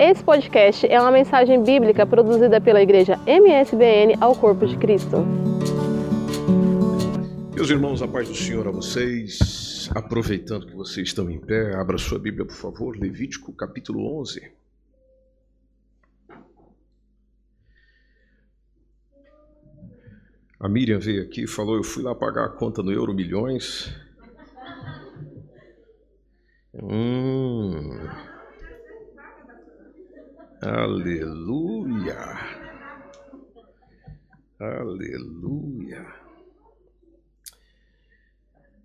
Esse podcast é uma mensagem bíblica produzida pela igreja MSBN ao Corpo de Cristo. Meus irmãos, a paz do Senhor a vocês. Aproveitando que vocês estão em pé, abra sua Bíblia, por favor, Levítico capítulo 11. A Miriam veio aqui e falou: Eu fui lá pagar a conta no Euro Milhões. Hum. Aleluia. Aleluia.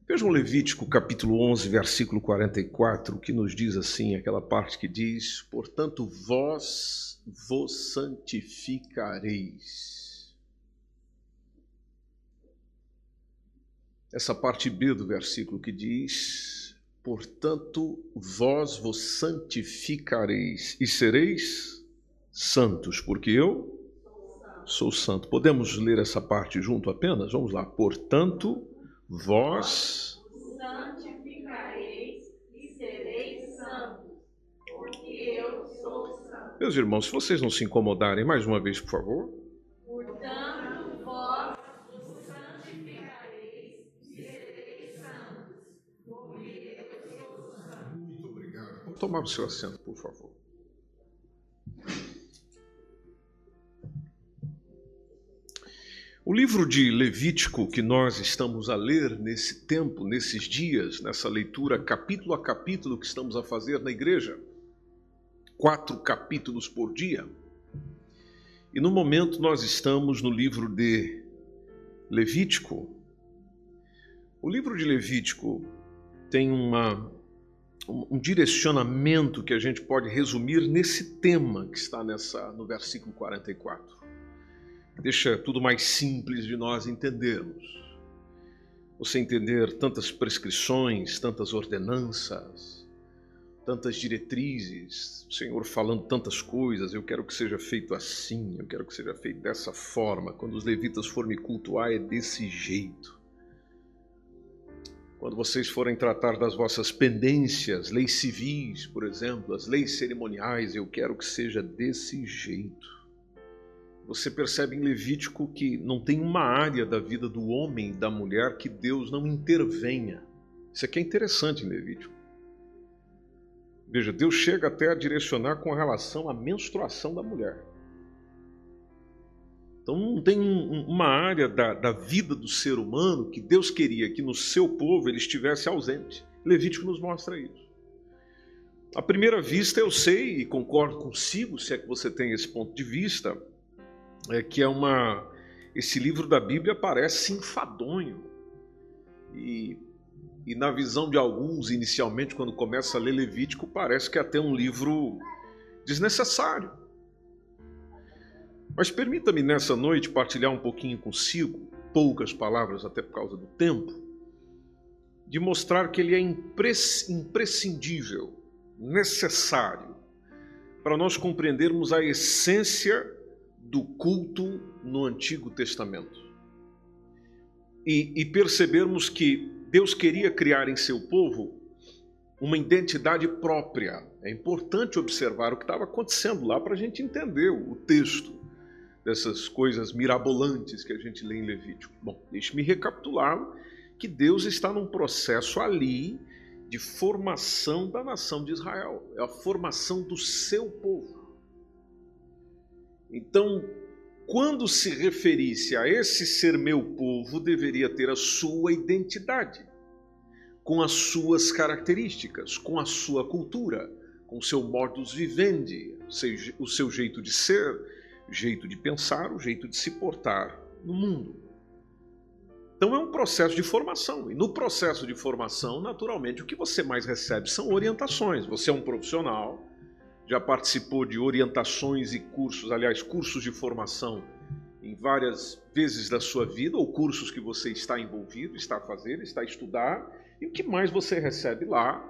Vejam Levítico capítulo 11, versículo 44, que nos diz assim, aquela parte que diz: Portanto, vós vos santificareis essa parte B do versículo que diz: Portanto, vós vos santificareis e sereis santos, porque eu sou santo. Podemos ler essa parte junto apenas? Vamos lá. Portanto, vós santificareis e sereis santos, porque eu sou santo. Meus irmãos, se vocês não se incomodarem, mais uma vez, por favor. Tomar o seu assento, por favor. O livro de Levítico que nós estamos a ler nesse tempo, nesses dias, nessa leitura capítulo a capítulo que estamos a fazer na igreja, quatro capítulos por dia. E no momento nós estamos no livro de Levítico. O livro de Levítico tem uma um direcionamento que a gente pode resumir nesse tema que está nessa no versículo 44. Deixa tudo mais simples de nós entendermos. Você entender tantas prescrições, tantas ordenanças, tantas diretrizes, o Senhor falando tantas coisas, eu quero que seja feito assim, eu quero que seja feito dessa forma. Quando os levitas forem me cultuar, é desse jeito. Quando vocês forem tratar das vossas pendências, leis civis, por exemplo, as leis cerimoniais, eu quero que seja desse jeito. Você percebe em Levítico que não tem uma área da vida do homem e da mulher que Deus não intervenha. Isso aqui é interessante em Levítico. Veja, Deus chega até a direcionar com relação à menstruação da mulher. Então não tem um, uma área da, da vida do ser humano que Deus queria que no seu povo ele estivesse ausente. Levítico nos mostra isso. À primeira vista eu sei e concordo consigo, se é que você tem esse ponto de vista, é que é uma esse livro da Bíblia parece enfadonho. E, e na visão de alguns, inicialmente, quando começa a ler Levítico, parece que é até um livro desnecessário. Mas permita-me nessa noite partilhar um pouquinho consigo, poucas palavras até por causa do tempo, de mostrar que ele é imprescindível, necessário, para nós compreendermos a essência do culto no Antigo Testamento. E, e percebermos que Deus queria criar em seu povo uma identidade própria. É importante observar o que estava acontecendo lá para a gente entender o texto dessas coisas mirabolantes que a gente lê em Levítico. Bom, deixe-me recapitular que Deus está num processo ali de formação da nação de Israel, é a formação do seu povo. Então, quando se referisse a esse ser meu povo, deveria ter a sua identidade, com as suas características, com a sua cultura, com o seu modus vivendi, o seu jeito de ser, jeito de pensar, o jeito de se portar no mundo. Então é um processo de formação. E no processo de formação, naturalmente, o que você mais recebe são orientações. Você é um profissional, já participou de orientações e cursos, aliás, cursos de formação em várias vezes da sua vida, ou cursos que você está envolvido, está a fazer, está a estudar. E o que mais você recebe lá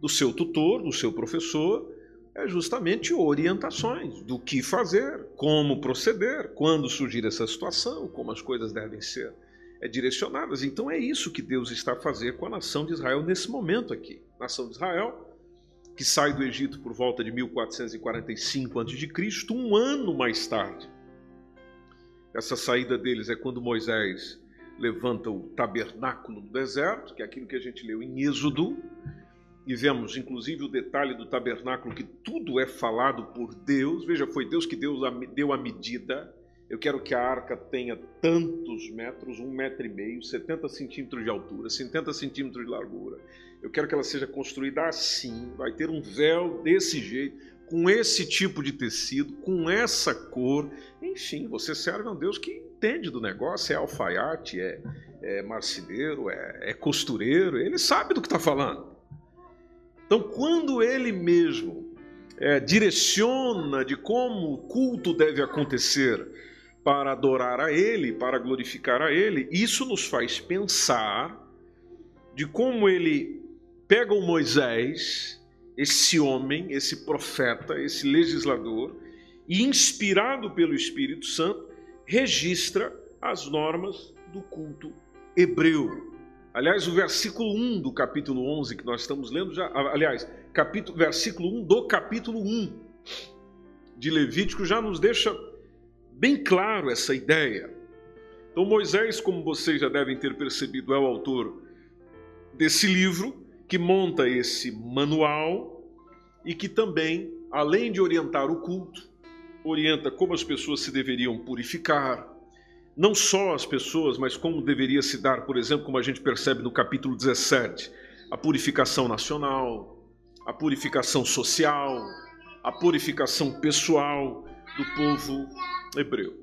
do seu tutor, do seu professor, é justamente orientações do que fazer, como proceder, quando surgir essa situação, como as coisas devem ser é, direcionadas. Então é isso que Deus está a fazer com a nação de Israel nesse momento aqui. Nação de Israel que sai do Egito por volta de 1445 a.C., um ano mais tarde. Essa saída deles é quando Moisés levanta o tabernáculo do deserto, que é aquilo que a gente leu em Êxodo, e vemos inclusive o detalhe do tabernáculo, que tudo é falado por Deus. Veja, foi Deus que Deus deu a medida. Eu quero que a arca tenha tantos metros, um metro e meio, 70 centímetros de altura, 70 centímetros de largura. Eu quero que ela seja construída assim, vai ter um véu desse jeito, com esse tipo de tecido, com essa cor. Enfim, você serve a um Deus que entende do negócio, é alfaiate, é, é marceneiro, é, é costureiro, ele sabe do que está falando. Então, quando ele mesmo é, direciona de como o culto deve acontecer para adorar a ele, para glorificar a ele, isso nos faz pensar de como ele pega o Moisés, esse homem, esse profeta, esse legislador, e inspirado pelo Espírito Santo, registra as normas do culto hebreu. Aliás, o versículo 1 do capítulo 11 que nós estamos lendo, já, aliás, capítulo, versículo 1 do capítulo 1 de Levítico já nos deixa bem claro essa ideia. Então, Moisés, como vocês já devem ter percebido, é o autor desse livro que monta esse manual e que também, além de orientar o culto, orienta como as pessoas se deveriam purificar, não só as pessoas, mas como deveria se dar, por exemplo, como a gente percebe no capítulo 17, a purificação nacional, a purificação social, a purificação pessoal do povo hebreu.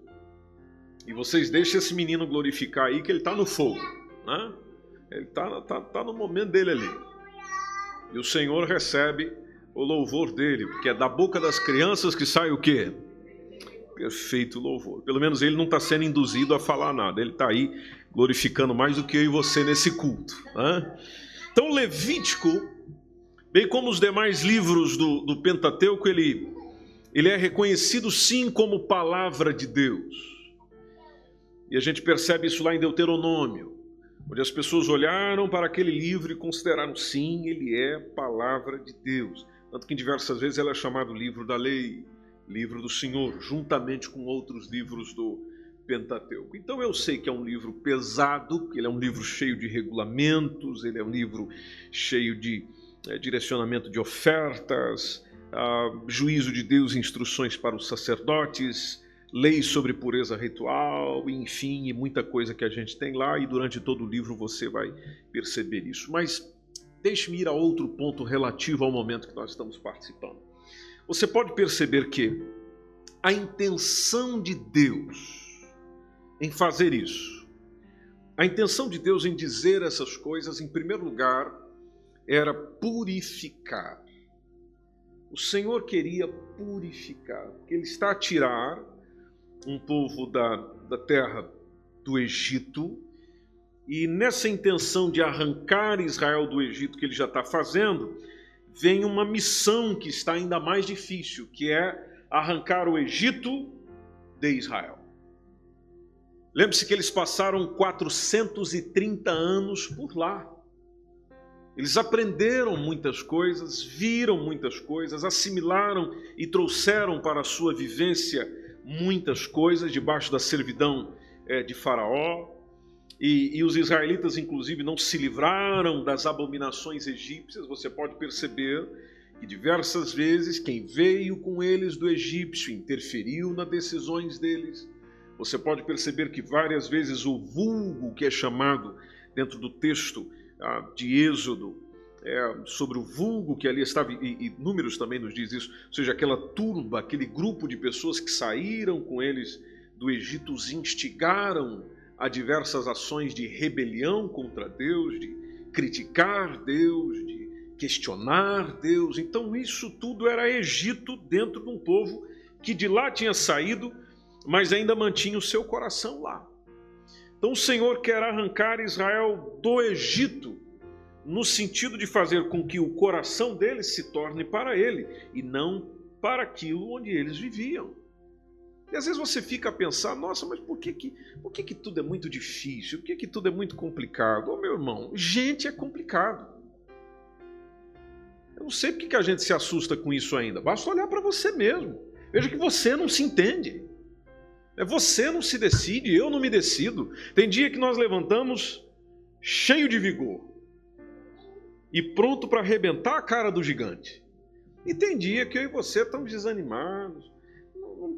E vocês deixem esse menino glorificar aí que ele está no fogo, né? Ele está tá, tá no momento dele ali. E o Senhor recebe o louvor dele, porque é da boca das crianças que sai o quê? Perfeito louvor. Pelo menos ele não está sendo induzido a falar nada, ele está aí glorificando mais do que eu e você nesse culto. Né? Então, Levítico, bem como os demais livros do, do Pentateuco, ele, ele é reconhecido sim como palavra de Deus. E a gente percebe isso lá em Deuteronômio, onde as pessoas olharam para aquele livro e consideraram sim, ele é palavra de Deus. Tanto que diversas vezes ela é chamado livro da lei livro do Senhor, juntamente com outros livros do Pentateuco. Então eu sei que é um livro pesado, ele é um livro cheio de regulamentos, ele é um livro cheio de é, direcionamento de ofertas, ah, juízo de Deus, instruções para os sacerdotes, leis sobre pureza ritual, enfim, e muita coisa que a gente tem lá, e durante todo o livro você vai perceber isso. Mas deixe-me ir a outro ponto relativo ao momento que nós estamos participando. Você pode perceber que a intenção de Deus em fazer isso, a intenção de Deus em dizer essas coisas, em primeiro lugar, era purificar. O Senhor queria purificar, Ele está a tirar um povo da, da terra do Egito, e nessa intenção de arrancar Israel do Egito que ele já está fazendo, vem uma missão que está ainda mais difícil, que é arrancar o Egito de Israel. Lembre-se que eles passaram 430 anos por lá. Eles aprenderam muitas coisas, viram muitas coisas, assimilaram e trouxeram para a sua vivência muitas coisas debaixo da servidão é, de Faraó, e, e, os israelitas, inclusive, não se livraram das abominações egípcias. Você pode perceber que diversas vezes quem veio com eles do egípcio interferiu nas decisões deles. Você pode perceber que várias vezes o vulgo que é chamado dentro do texto ah, de Êxodo, é, sobre o vulgo que ali estava, e, e Números também nos diz isso, ou seja, aquela turba, aquele grupo de pessoas que saíram com eles do Egito, os instigaram a diversas ações de rebelião contra Deus, de criticar Deus, de questionar Deus. Então, isso tudo era Egito dentro de um povo que de lá tinha saído, mas ainda mantinha o seu coração lá. Então, o Senhor quer arrancar Israel do Egito, no sentido de fazer com que o coração deles se torne para ele e não para aquilo onde eles viviam. E às vezes você fica a pensar, nossa, mas por que, que, por que, que tudo é muito difícil? Por que, que tudo é muito complicado? Ô meu irmão, gente é complicado. Eu não sei porque que a gente se assusta com isso ainda. Basta olhar para você mesmo. Veja que você não se entende. É você não se decide, eu não me decido. Tem dia que nós levantamos cheio de vigor e pronto para arrebentar a cara do gigante. E tem dia que eu e você estamos desanimados.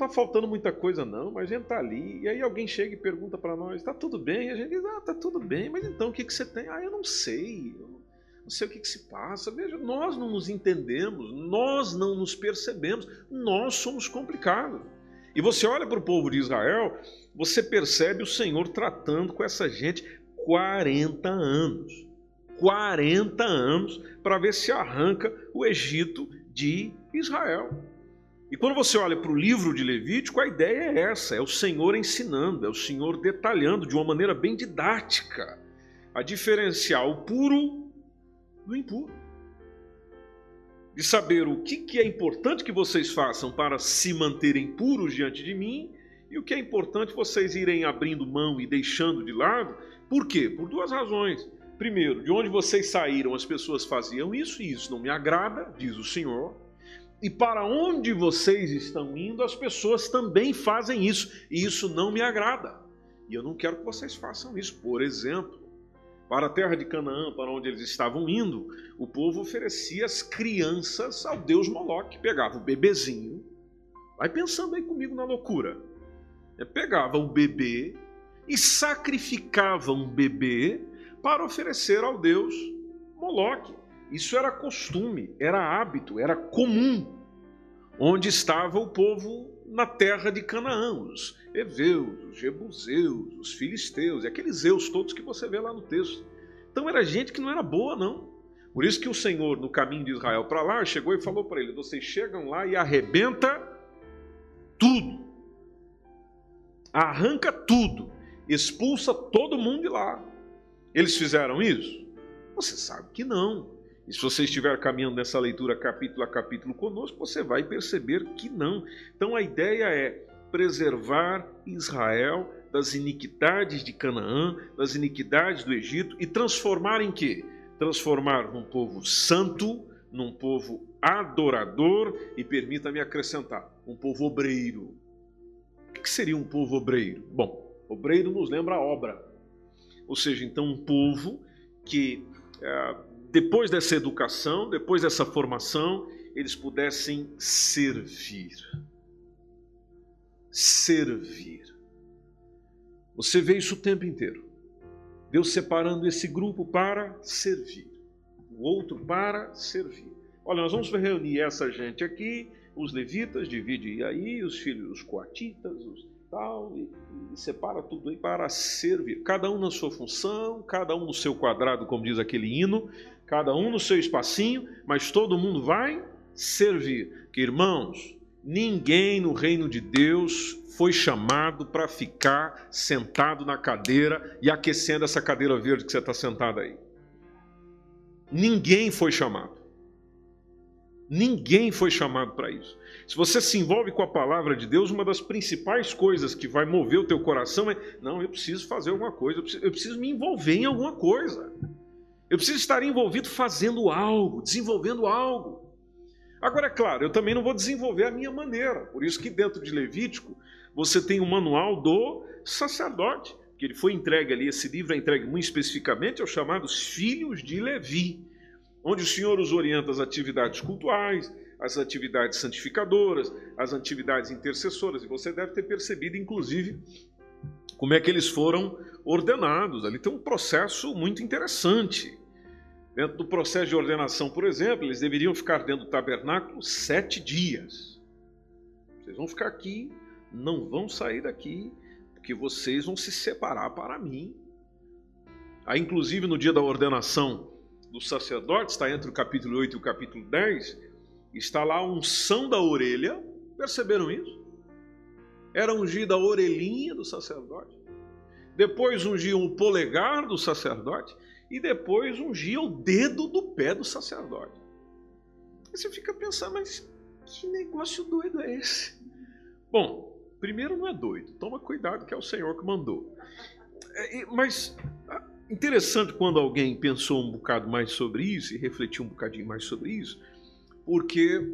Está faltando muita coisa, não, mas a gente está ali. E aí alguém chega e pergunta para nós: está tudo bem? E a gente diz: ah, está tudo bem, mas então o que, que você tem? Ah, eu não sei. Eu não sei o que, que se passa. Veja, nós não nos entendemos, nós não nos percebemos, nós somos complicados. E você olha para o povo de Israel, você percebe o Senhor tratando com essa gente 40 anos. 40 anos para ver se arranca o Egito de Israel. E quando você olha para o livro de Levítico, a ideia é essa: é o Senhor ensinando, é o Senhor detalhando de uma maneira bem didática a diferenciar o puro do impuro. De saber o que, que é importante que vocês façam para se manterem puros diante de mim e o que é importante vocês irem abrindo mão e deixando de lado. Por quê? Por duas razões. Primeiro, de onde vocês saíram, as pessoas faziam isso e isso não me agrada, diz o Senhor. E para onde vocês estão indo, as pessoas também fazem isso e isso não me agrada. E eu não quero que vocês façam isso. Por exemplo, para a terra de Canaã, para onde eles estavam indo, o povo oferecia as crianças ao deus Moloque. Pegava o bebezinho, vai pensando aí comigo na loucura. É, pegava o bebê e sacrificava um bebê para oferecer ao deus Moloque. Isso era costume, era hábito, era comum. Onde estava o povo na terra de Canaã, os Eveus, os Jebuseus, os Filisteus, e aqueles Zeus todos que você vê lá no texto. Então era gente que não era boa, não. Por isso que o Senhor, no caminho de Israel para lá, chegou e falou para ele: Vocês chegam lá e arrebenta tudo. Arranca tudo. Expulsa todo mundo de lá. Eles fizeram isso? Você sabe que não. E se você estiver caminhando nessa leitura capítulo a capítulo conosco, você vai perceber que não. Então a ideia é preservar Israel das iniquidades de Canaã, das iniquidades do Egito e transformar em quê? Transformar num povo santo, num povo adorador e permita-me acrescentar, um povo obreiro. O que seria um povo obreiro? Bom, obreiro nos lembra a obra. Ou seja, então um povo que é, depois dessa educação, depois dessa formação, eles pudessem servir servir. Você vê isso o tempo inteiro. Deus separando esse grupo para servir, o outro para servir. Olha, nós vamos reunir essa gente aqui, os levitas, divide aí, os filhos, os coatitas, os tal, e, e separa tudo aí para servir. Cada um na sua função, cada um no seu quadrado, como diz aquele hino, cada um no seu espacinho, mas todo mundo vai servir. Que irmãos, Ninguém no reino de Deus foi chamado para ficar sentado na cadeira e aquecendo essa cadeira verde que você está sentado aí. Ninguém foi chamado. Ninguém foi chamado para isso. Se você se envolve com a palavra de Deus, uma das principais coisas que vai mover o teu coração é: não, eu preciso fazer alguma coisa, eu preciso, eu preciso me envolver em alguma coisa. Eu preciso estar envolvido fazendo algo, desenvolvendo algo. Agora, é claro, eu também não vou desenvolver a minha maneira. Por isso que dentro de Levítico você tem o manual do sacerdote, que ele foi entregue ali, esse livro é entregue muito especificamente aos chamados filhos de Levi, onde o Senhor os orienta as atividades cultuais, as atividades santificadoras, as atividades intercessoras. E você deve ter percebido, inclusive, como é que eles foram ordenados. Ali tem um processo muito interessante. Dentro do processo de ordenação, por exemplo, eles deveriam ficar dentro do tabernáculo sete dias. Vocês vão ficar aqui, não vão sair daqui, porque vocês vão se separar para mim. Aí, inclusive, no dia da ordenação do sacerdote, está entre o capítulo 8 e o capítulo 10, está lá a unção da orelha. Perceberam isso? Era ungida a orelhinha do sacerdote. Depois ungiam o polegar do sacerdote e depois ungia o dedo do pé do sacerdote. Você fica pensando, mas que negócio doido é esse? Bom, primeiro não é doido, toma cuidado que é o Senhor que mandou. É, mas ah, interessante quando alguém pensou um bocado mais sobre isso e refletiu um bocadinho mais sobre isso, porque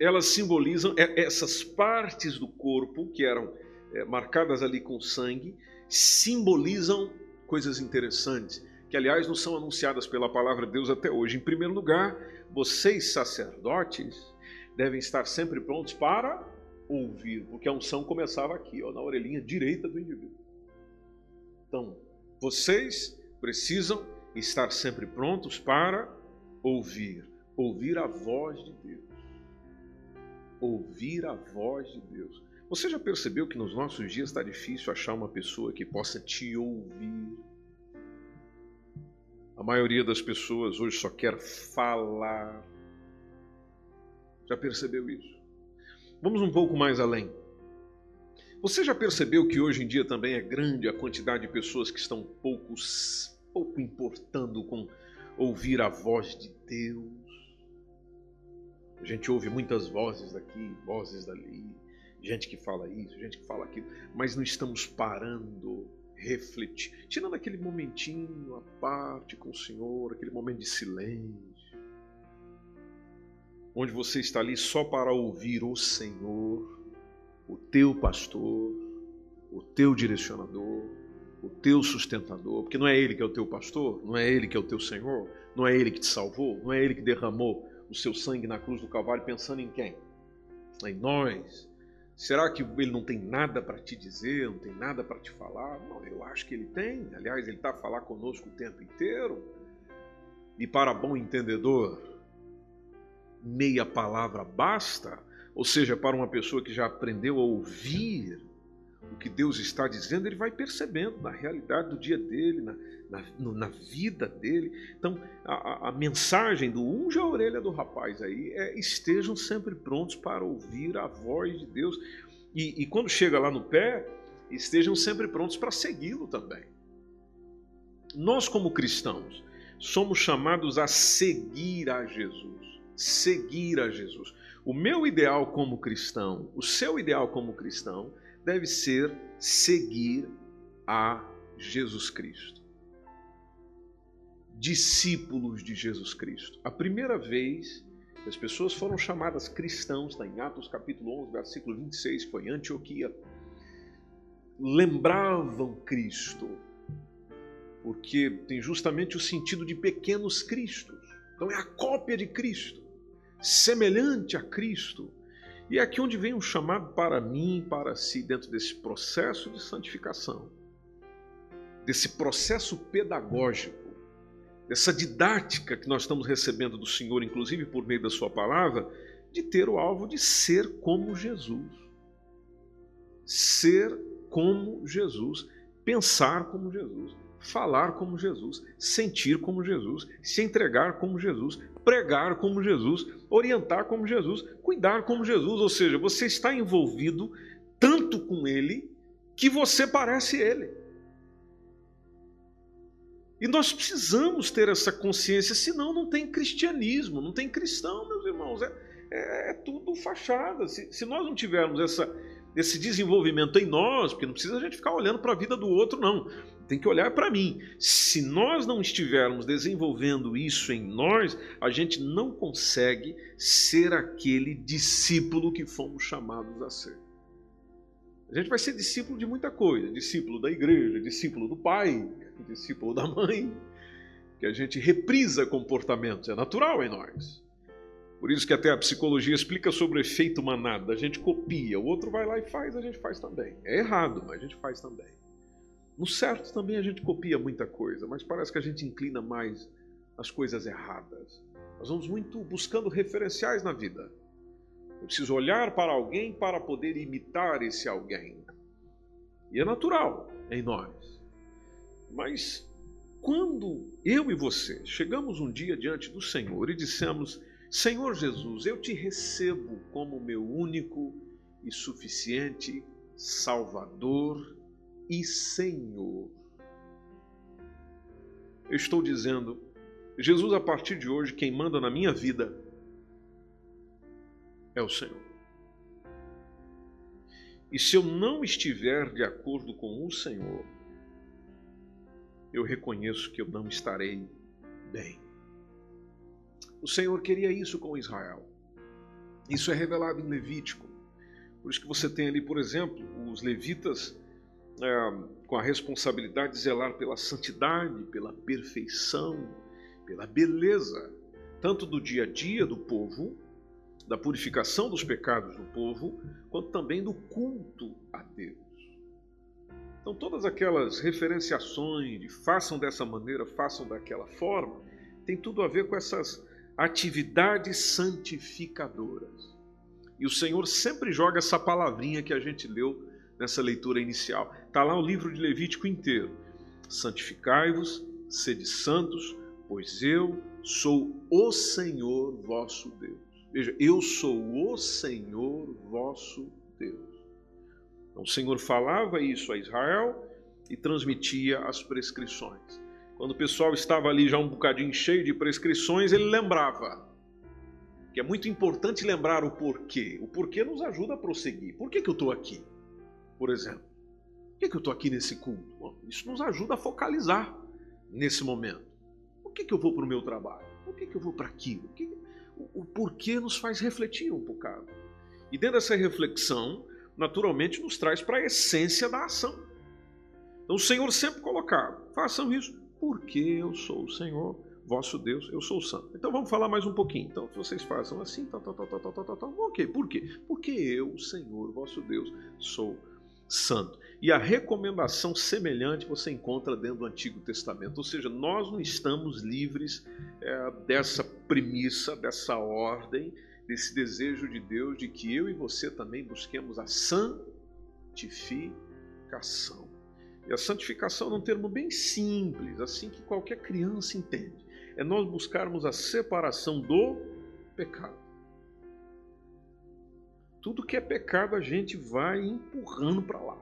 elas simbolizam é, essas partes do corpo que eram é, marcadas ali com sangue, simbolizam coisas interessantes, que aliás não são anunciadas pela palavra de Deus até hoje. Em primeiro lugar, vocês sacerdotes devem estar sempre prontos para ouvir, porque a unção começava aqui, ó, na orelhinha direita do indivíduo. Então, vocês precisam estar sempre prontos para ouvir, ouvir a voz de Deus. Ouvir a voz de Deus. Você já percebeu que nos nossos dias está difícil achar uma pessoa que possa te ouvir? A maioria das pessoas hoje só quer falar. Já percebeu isso? Vamos um pouco mais além. Você já percebeu que hoje em dia também é grande a quantidade de pessoas que estão pouco, pouco importando com ouvir a voz de Deus? A gente ouve muitas vozes daqui, vozes dali, gente que fala isso, gente que fala aquilo, mas não estamos parando, refletir, tirando aquele momentinho à parte com o Senhor, aquele momento de silêncio onde você está ali só para ouvir o Senhor, o teu pastor, o teu direcionador, o teu sustentador, porque não é ele que é o teu pastor, não é ele que é o teu Senhor, não é ele que te salvou, não é ele que derramou o seu sangue na cruz do Calvário pensando em quem? Em nós. Será que ele não tem nada para te dizer, não tem nada para te falar? Não, eu acho que ele tem. Aliás, ele está a falar conosco o tempo inteiro. E para bom entendedor, meia palavra basta, ou seja, para uma pessoa que já aprendeu a ouvir o que Deus está dizendo, ele vai percebendo na realidade do dia dele, na, na, na vida dele. Então, a, a, mensagem do unge a orelha do rapaz aí é: estejam sempre prontos para ouvir a voz de Deus. E, e quando chega lá no pé, estejam sempre prontos para segui-lo também. Nós, como cristãos, somos chamados a seguir a Jesus seguir a Jesus. O meu ideal como cristão, o seu ideal como cristão, deve ser seguir a Jesus Cristo. Discípulos de Jesus Cristo. A primeira vez que as pessoas foram chamadas cristãos, está em Atos capítulo 11, versículo 26, foi em Antioquia, lembravam Cristo, porque tem justamente o sentido de pequenos cristos. Então é a cópia de Cristo semelhante a Cristo. E é aqui onde vem um chamado para mim, para si, dentro desse processo de santificação, desse processo pedagógico, dessa didática que nós estamos recebendo do Senhor, inclusive por meio da Sua palavra, de ter o alvo de ser como Jesus. Ser como Jesus, pensar como Jesus, falar como Jesus, sentir como Jesus, se entregar como Jesus, pregar como Jesus, orientar como Jesus, cuidar como Jesus, ou seja, você está envolvido tanto com Ele que você parece Ele. E nós precisamos ter essa consciência, senão não tem cristianismo, não tem cristão, meus irmãos. É, é, é tudo fachada. Se, se nós não tivermos essa, esse desenvolvimento em nós, porque não precisa a gente ficar olhando para a vida do outro, não. Tem que olhar para mim. Se nós não estivermos desenvolvendo isso em nós, a gente não consegue ser aquele discípulo que fomos chamados a ser. A gente vai ser discípulo de muita coisa: discípulo da igreja, discípulo do pai, discípulo da mãe, que a gente reprisa comportamentos, é natural em nós. Por isso que até a psicologia explica sobre o efeito manada. A gente copia, o outro vai lá e faz, a gente faz também. É errado, mas a gente faz também. No certo também a gente copia muita coisa, mas parece que a gente inclina mais as coisas erradas. Nós vamos muito buscando referenciais na vida. Eu preciso olhar para alguém para poder imitar esse alguém. E é natural em nós. Mas quando eu e você chegamos um dia diante do Senhor e dissemos: Senhor Jesus, eu te recebo como meu único e suficiente Salvador e Senhor. Eu estou dizendo, Jesus, a partir de hoje, quem manda na minha vida é o Senhor. E se eu não estiver de acordo com o Senhor, eu reconheço que eu não estarei bem. o Senhor queria isso com Israel. Isso é revelado em Levítico. Por isso que você tem ali, por exemplo, os levitas é, com a responsabilidade de zelar pela santidade, pela perfeição, pela beleza, tanto do dia a dia do povo, da purificação dos pecados do povo, quanto também do culto a Deus. Então, todas aquelas referenciações de façam dessa maneira, façam daquela forma, tem tudo a ver com essas atividades santificadoras. E o Senhor sempre joga essa palavrinha que a gente leu nessa leitura inicial. Está lá o livro de Levítico inteiro. Santificai-vos, sede santos, pois eu sou o Senhor vosso Deus. Veja, eu sou o Senhor vosso Deus. Então, o Senhor falava isso a Israel e transmitia as prescrições. Quando o pessoal estava ali já um bocadinho cheio de prescrições, ele lembrava. Que é muito importante lembrar o porquê. O porquê nos ajuda a prosseguir. Por que, que eu estou aqui? Por exemplo. Por que, que eu estou aqui nesse culto? Bom, isso nos ajuda a focalizar nesse momento. Por que, que eu vou para o meu trabalho? Por que, que eu vou para aquilo? O, que, o, porquê nos faz refletir um bocado. E dentro dessa reflexão, naturalmente nos traz para a essência da ação. Então o Senhor sempre colocava: façam isso, porque eu sou o Senhor vosso Deus, eu sou o santo. Então vamos falar mais um pouquinho. Então vocês façam assim, tal, tal, tal, tal, tal, tal, tal. Ok, por quê? Porque eu, Senhor vosso Deus, sou santo. E a recomendação semelhante você encontra dentro do Antigo Testamento. Ou seja, nós não estamos livres é, dessa premissa, dessa ordem desse desejo de Deus de que eu e você também busquemos a santificação. E a santificação é um termo bem simples, assim que qualquer criança entende. É nós buscarmos a separação do pecado. Tudo que é pecado a gente vai empurrando para lá.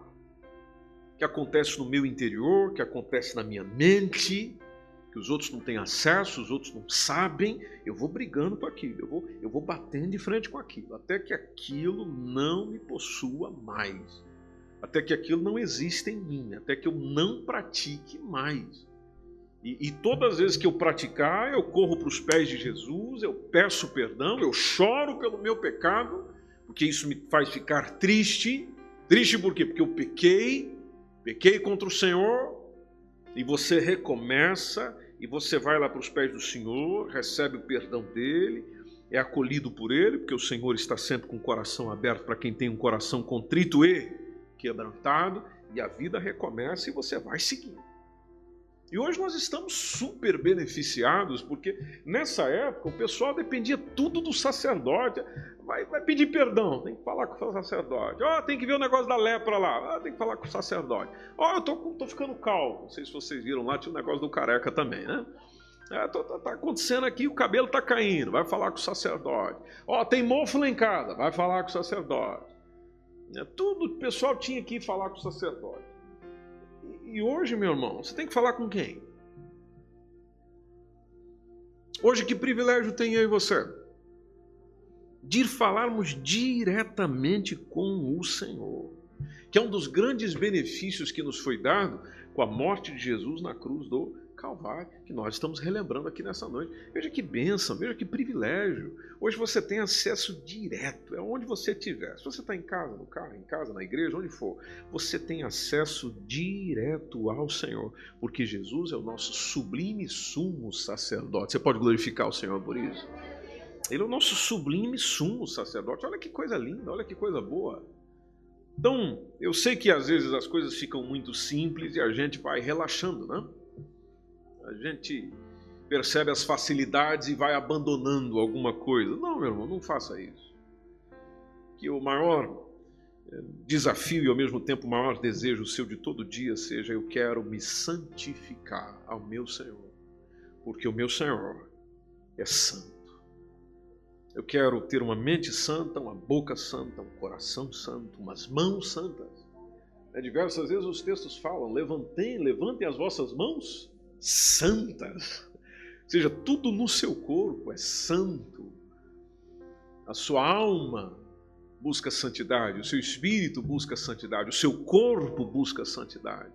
Que acontece no meu interior, que acontece na minha mente, que os outros não têm acesso, os outros não sabem, eu vou brigando com aquilo, eu vou, eu vou batendo de frente com aquilo, até que aquilo não me possua mais, até que aquilo não exista em mim, até que eu não pratique mais. E, e todas as vezes que eu praticar, eu corro para os pés de Jesus, eu peço perdão, eu choro pelo meu pecado, porque isso me faz ficar triste. Triste por quê? Porque eu pequei, pequei contra o Senhor, e você recomeça e você vai lá para os pés do Senhor, recebe o perdão dele, é acolhido por ele, porque o Senhor está sempre com o coração aberto para quem tem um coração contrito e quebrantado, e a vida recomeça e você vai seguindo. E hoje nós estamos super beneficiados, porque nessa época o pessoal dependia tudo do sacerdote. Vai, vai pedir perdão, tem que falar com o sacerdote. Ó, oh, tem que ver o negócio da lepra lá, oh, tem que falar com o sacerdote. Ó, oh, eu tô, tô ficando calmo. Não sei se vocês viram lá, tinha o um negócio do careca também, né? É, tô, tá, tá, acontecendo aqui, o cabelo tá caindo, vai falar com o sacerdote. Ó, tem mofo lá em casa, vai falar com o sacerdote. É, tudo o pessoal tinha que ir falar com o sacerdote. E hoje, meu irmão, você tem que falar com quem? Hoje, que privilégio tem eu e você? De falarmos diretamente com o Senhor, que é um dos grandes benefícios que nos foi dado com a morte de Jesus na cruz do Calvário, que nós estamos relembrando aqui nessa noite. Veja que bênção, veja que privilégio. Hoje você tem acesso direto, é onde você estiver. Se você está em casa, no carro, em casa, na igreja, onde for, você tem acesso direto ao Senhor, porque Jesus é o nosso sublime sumo sacerdote. Você pode glorificar o Senhor por isso? Ele é o nosso sublime sumo sacerdote. Olha que coisa linda, olha que coisa boa. Então, eu sei que às vezes as coisas ficam muito simples e a gente vai relaxando, né? A gente percebe as facilidades e vai abandonando alguma coisa. Não, meu irmão, não faça isso. Que o maior eh, desafio e ao mesmo tempo o maior desejo seu de todo dia seja: eu quero me santificar ao meu Senhor, porque o meu Senhor é santo. Eu quero ter uma mente santa, uma boca santa, um coração santo, umas mãos santas. É, diversas vezes os textos falam: levantem, levantem as vossas mãos santas. Ou seja, tudo no seu corpo é santo. A sua alma busca santidade, o seu espírito busca santidade, o seu corpo busca santidade.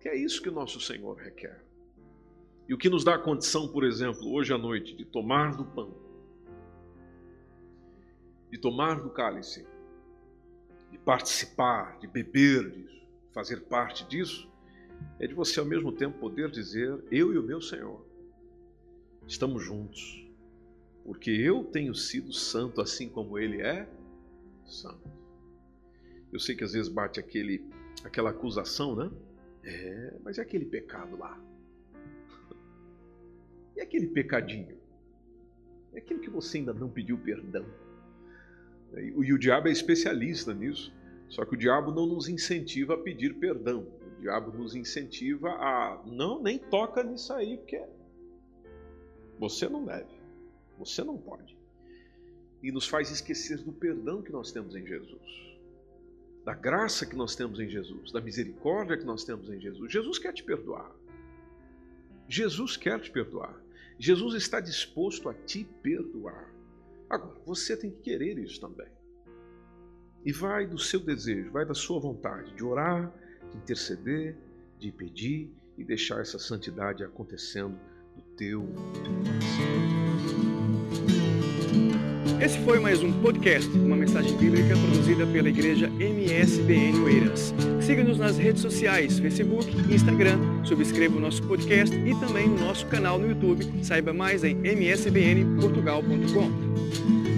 Que é isso que nosso Senhor requer. E o que nos dá a condição, por exemplo, hoje à noite, de tomar do pão, de tomar do cálice, de participar, de beber disso, fazer parte disso, é de você ao mesmo tempo poder dizer: Eu e o meu Senhor estamos juntos, porque eu tenho sido santo assim como Ele é santo. Eu sei que às vezes bate aquele, aquela acusação, né? É, mas é aquele pecado lá. E aquele pecadinho? É aquele que você ainda não pediu perdão. E o diabo é especialista nisso. Só que o diabo não nos incentiva a pedir perdão. Diabo nos incentiva a não nem toca nisso aí, porque você não deve, você não pode. E nos faz esquecer do perdão que nós temos em Jesus, da graça que nós temos em Jesus, da misericórdia que nós temos em Jesus. Jesus quer te perdoar. Jesus quer te perdoar. Jesus está disposto a te perdoar. Agora, você tem que querer isso também. E vai do seu desejo, vai da sua vontade de orar, de interceder, de pedir e deixar essa santidade acontecendo no teu coração. Esse foi mais um podcast, uma mensagem bíblica produzida pela igreja MSBN Oeiras. Siga-nos nas redes sociais, Facebook e Instagram. Subscreva o nosso podcast e também o nosso canal no YouTube. Saiba mais em msbnportugal.com.